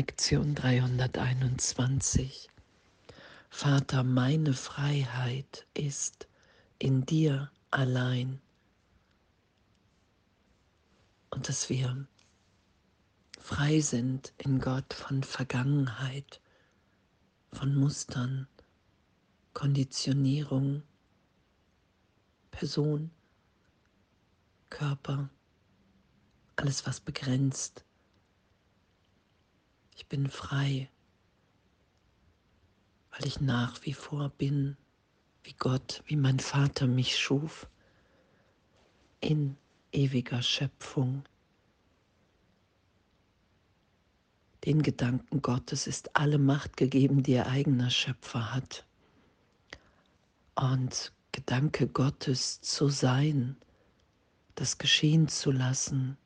Lektion 321. Vater, meine Freiheit ist in dir allein. Und dass wir frei sind in Gott von Vergangenheit, von Mustern, Konditionierung, Person, Körper, alles was begrenzt. Ich bin frei, weil ich nach wie vor bin, wie Gott, wie mein Vater mich schuf, in ewiger Schöpfung. Den Gedanken Gottes ist alle Macht gegeben, die ihr eigener Schöpfer hat. Und Gedanke Gottes zu sein, das geschehen zu lassen,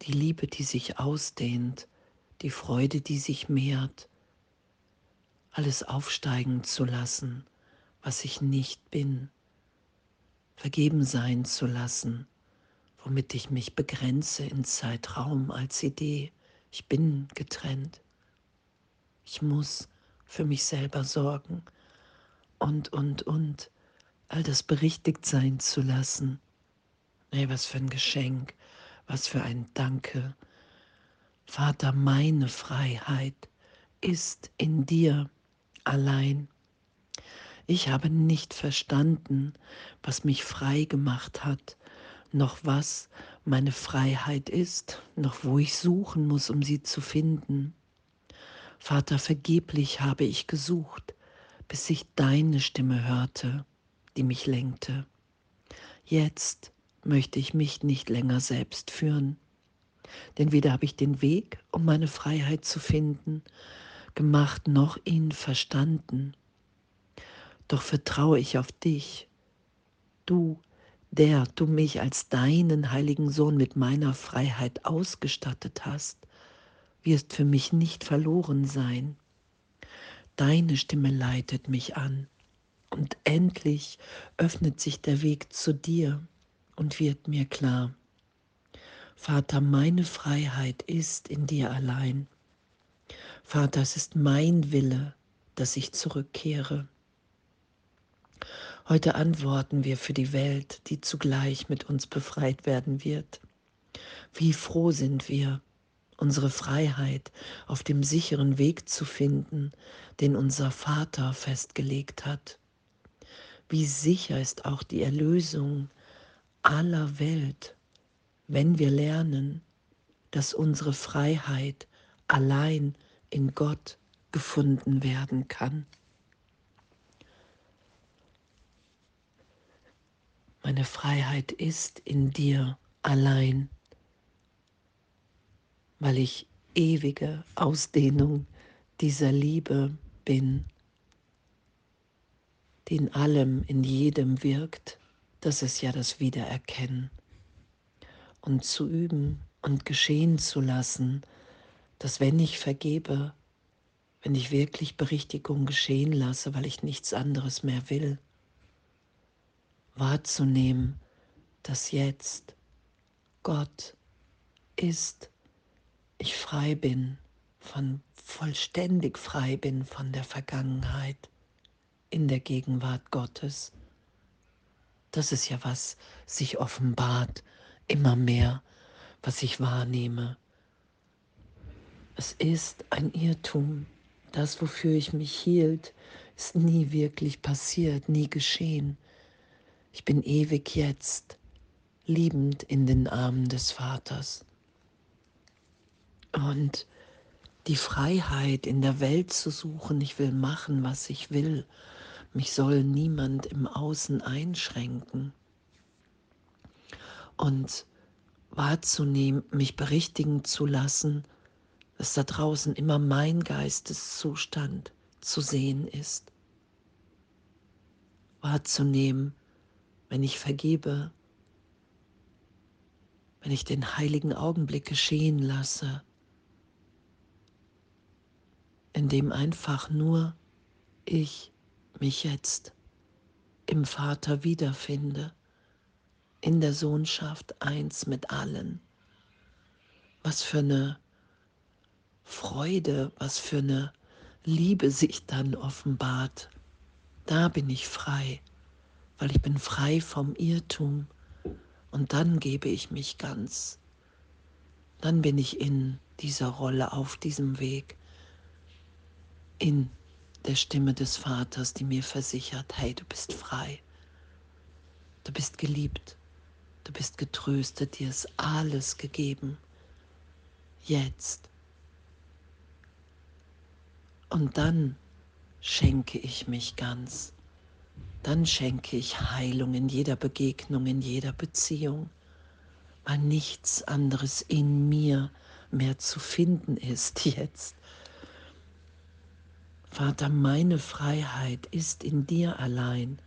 die Liebe, die sich ausdehnt, die Freude, die sich mehrt, alles aufsteigen zu lassen, was ich nicht bin, vergeben sein zu lassen, womit ich mich begrenze in Zeitraum als Idee. Ich bin getrennt. Ich muss für mich selber sorgen und, und, und all das berichtigt sein zu lassen. Hey, was für ein Geschenk, was für ein Danke. Vater, meine Freiheit ist in dir allein. Ich habe nicht verstanden, was mich frei gemacht hat, noch was meine Freiheit ist, noch wo ich suchen muss, um sie zu finden. Vater, vergeblich habe ich gesucht, bis ich deine Stimme hörte, die mich lenkte. Jetzt möchte ich mich nicht länger selbst führen, denn weder habe ich den Weg, um meine Freiheit zu finden, gemacht, noch ihn verstanden. Doch vertraue ich auf dich, du der du mich als deinen heiligen Sohn mit meiner Freiheit ausgestattet hast, wirst für mich nicht verloren sein. Deine Stimme leitet mich an und endlich öffnet sich der Weg zu dir und wird mir klar. Vater, meine Freiheit ist in dir allein. Vater, es ist mein Wille, dass ich zurückkehre. Heute antworten wir für die Welt, die zugleich mit uns befreit werden wird. Wie froh sind wir, unsere Freiheit auf dem sicheren Weg zu finden, den unser Vater festgelegt hat. Wie sicher ist auch die Erlösung aller Welt, wenn wir lernen, dass unsere Freiheit allein in Gott gefunden werden kann. Meine Freiheit ist in dir allein, weil ich ewige Ausdehnung dieser Liebe bin, die in allem, in jedem wirkt. Das ist ja das Wiedererkennen. Und zu üben und geschehen zu lassen, dass wenn ich vergebe, wenn ich wirklich Berichtigung geschehen lasse, weil ich nichts anderes mehr will, wahrzunehmen, dass jetzt Gott ist, ich frei bin, von vollständig frei bin von der Vergangenheit in der Gegenwart Gottes. Das ist ja was sich offenbart, immer mehr, was ich wahrnehme. Es ist ein Irrtum. Das, wofür ich mich hielt, ist nie wirklich passiert, nie geschehen. Ich bin ewig jetzt, liebend in den Armen des Vaters. Und die Freiheit in der Welt zu suchen, ich will machen, was ich will, mich soll niemand im Außen einschränken. Und wahrzunehmen, mich berichtigen zu lassen, dass da draußen immer mein Geisteszustand zu sehen ist. Wahrzunehmen, wenn ich vergebe, wenn ich den heiligen Augenblick geschehen lasse, in dem einfach nur ich mich jetzt im Vater wiederfinde, in der Sohnschaft eins mit allen. Was für eine Freude, was für eine Liebe sich dann offenbart. Da bin ich frei, weil ich bin frei vom Irrtum und dann gebe ich mich ganz. Dann bin ich in dieser Rolle auf diesem Weg, in der Stimme des Vaters, die mir versichert, hey, du bist frei, du bist geliebt, du bist getröstet, dir ist alles gegeben, jetzt. Und dann schenke ich mich ganz. Dann schenke ich Heilung in jeder Begegnung, in jeder Beziehung, weil nichts anderes in mir mehr zu finden ist jetzt. Vater, meine Freiheit ist in dir allein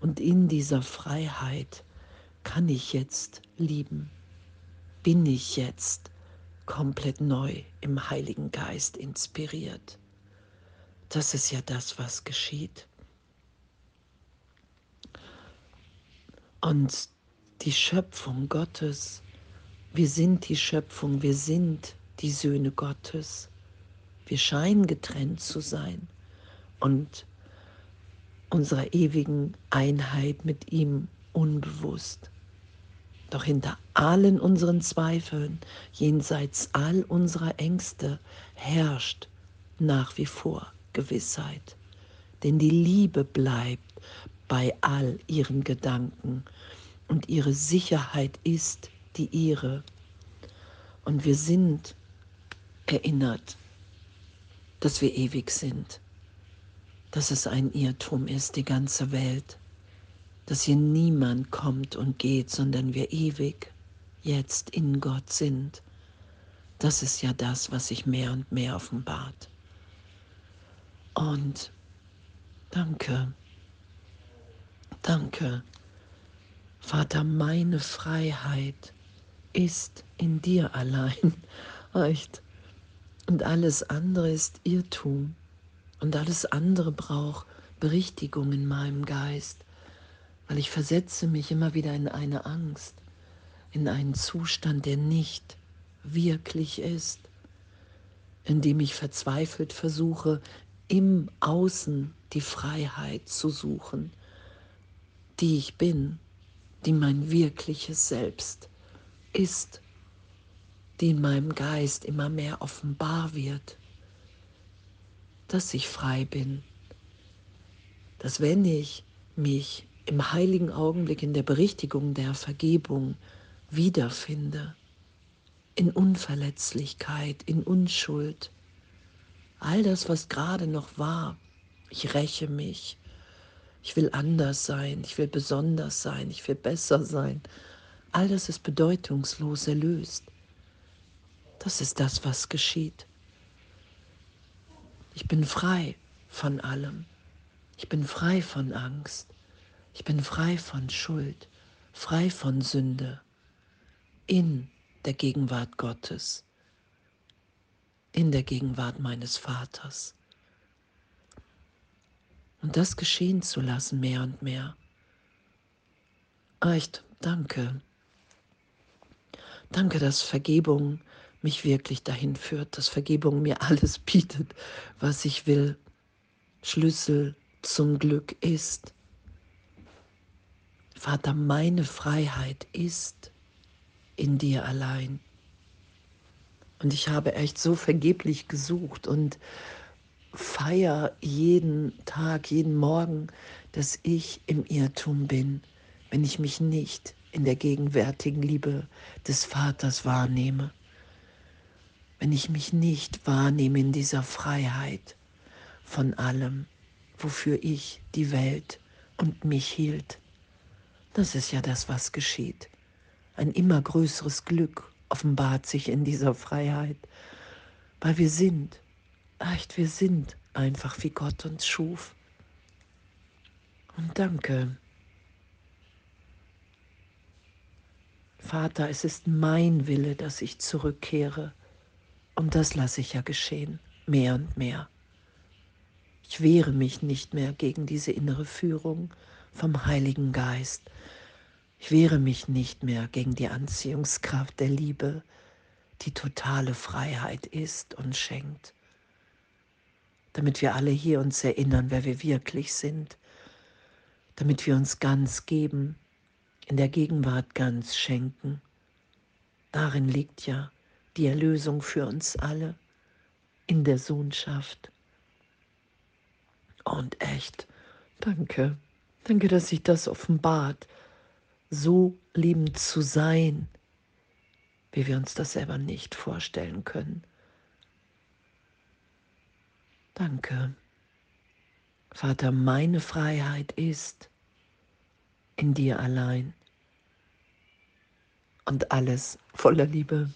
und in dieser Freiheit kann ich jetzt lieben, bin ich jetzt komplett neu im Heiligen Geist inspiriert. Das ist ja das, was geschieht. Und die Schöpfung Gottes, wir sind die Schöpfung, wir sind die Söhne Gottes. Wir scheinen getrennt zu sein und unserer ewigen Einheit mit ihm unbewusst. Doch hinter allen unseren Zweifeln, jenseits all unserer Ängste, herrscht nach wie vor Gewissheit. Denn die Liebe bleibt bei all ihren Gedanken und ihre Sicherheit ist die ihre. Und wir sind erinnert, dass wir ewig sind, dass es ein Irrtum ist, die ganze Welt, dass hier niemand kommt und geht, sondern wir ewig jetzt in Gott sind. Das ist ja das, was sich mehr und mehr offenbart. Und danke, danke, Vater, meine Freiheit ist in dir allein. Echt. Und alles andere ist Irrtum. Und alles andere braucht Berichtigung in meinem Geist, weil ich versetze mich immer wieder in eine Angst, in einen Zustand, der nicht wirklich ist, indem ich verzweifelt versuche, im Außen die Freiheit zu suchen, die ich bin, die mein wirkliches Selbst ist, die in meinem Geist immer mehr offenbar wird, dass ich frei bin, dass wenn ich mich im heiligen Augenblick in der Berichtigung der Vergebung wiederfinde, in Unverletzlichkeit, in Unschuld, all das, was gerade noch war. Ich räche mich. Ich will anders sein. Ich will besonders sein. Ich will besser sein. All das ist bedeutungslos erlöst. Das ist das, was geschieht. Ich bin frei von allem. Ich bin frei von Angst. Ich bin frei von Schuld, frei von Sünde. In der Gegenwart Gottes in der Gegenwart meines Vaters. Und das geschehen zu lassen mehr und mehr. Echt, danke. Danke, dass Vergebung mich wirklich dahin führt, dass Vergebung mir alles bietet, was ich will. Schlüssel zum Glück ist. Vater, meine Freiheit ist in dir allein. Und ich habe echt so vergeblich gesucht und feier jeden Tag, jeden Morgen, dass ich im Irrtum bin, wenn ich mich nicht in der gegenwärtigen Liebe des Vaters wahrnehme. Wenn ich mich nicht wahrnehme in dieser Freiheit von allem, wofür ich die Welt und mich hielt. Das ist ja das, was geschieht. Ein immer größeres Glück offenbart sich in dieser Freiheit, weil wir sind, echt, wir sind einfach wie Gott uns schuf. Und danke. Vater, es ist mein Wille, dass ich zurückkehre. Und das lasse ich ja geschehen, mehr und mehr. Ich wehre mich nicht mehr gegen diese innere Führung vom Heiligen Geist, ich wehre mich nicht mehr gegen die Anziehungskraft der Liebe. die totale Freiheit ist und schenkt. Damit wir alle hier uns erinnern, wer wir wirklich sind. Damit wir uns ganz geben, in der Gegenwart ganz schenken. Darin liegt ja die Erlösung für uns alle, in der Sohnschaft. Und echt, danke, danke, dass sich das offenbart, so liebend zu sein, wie wir uns das selber nicht vorstellen können. Danke. Vater, meine Freiheit ist in dir allein und alles voller Liebe.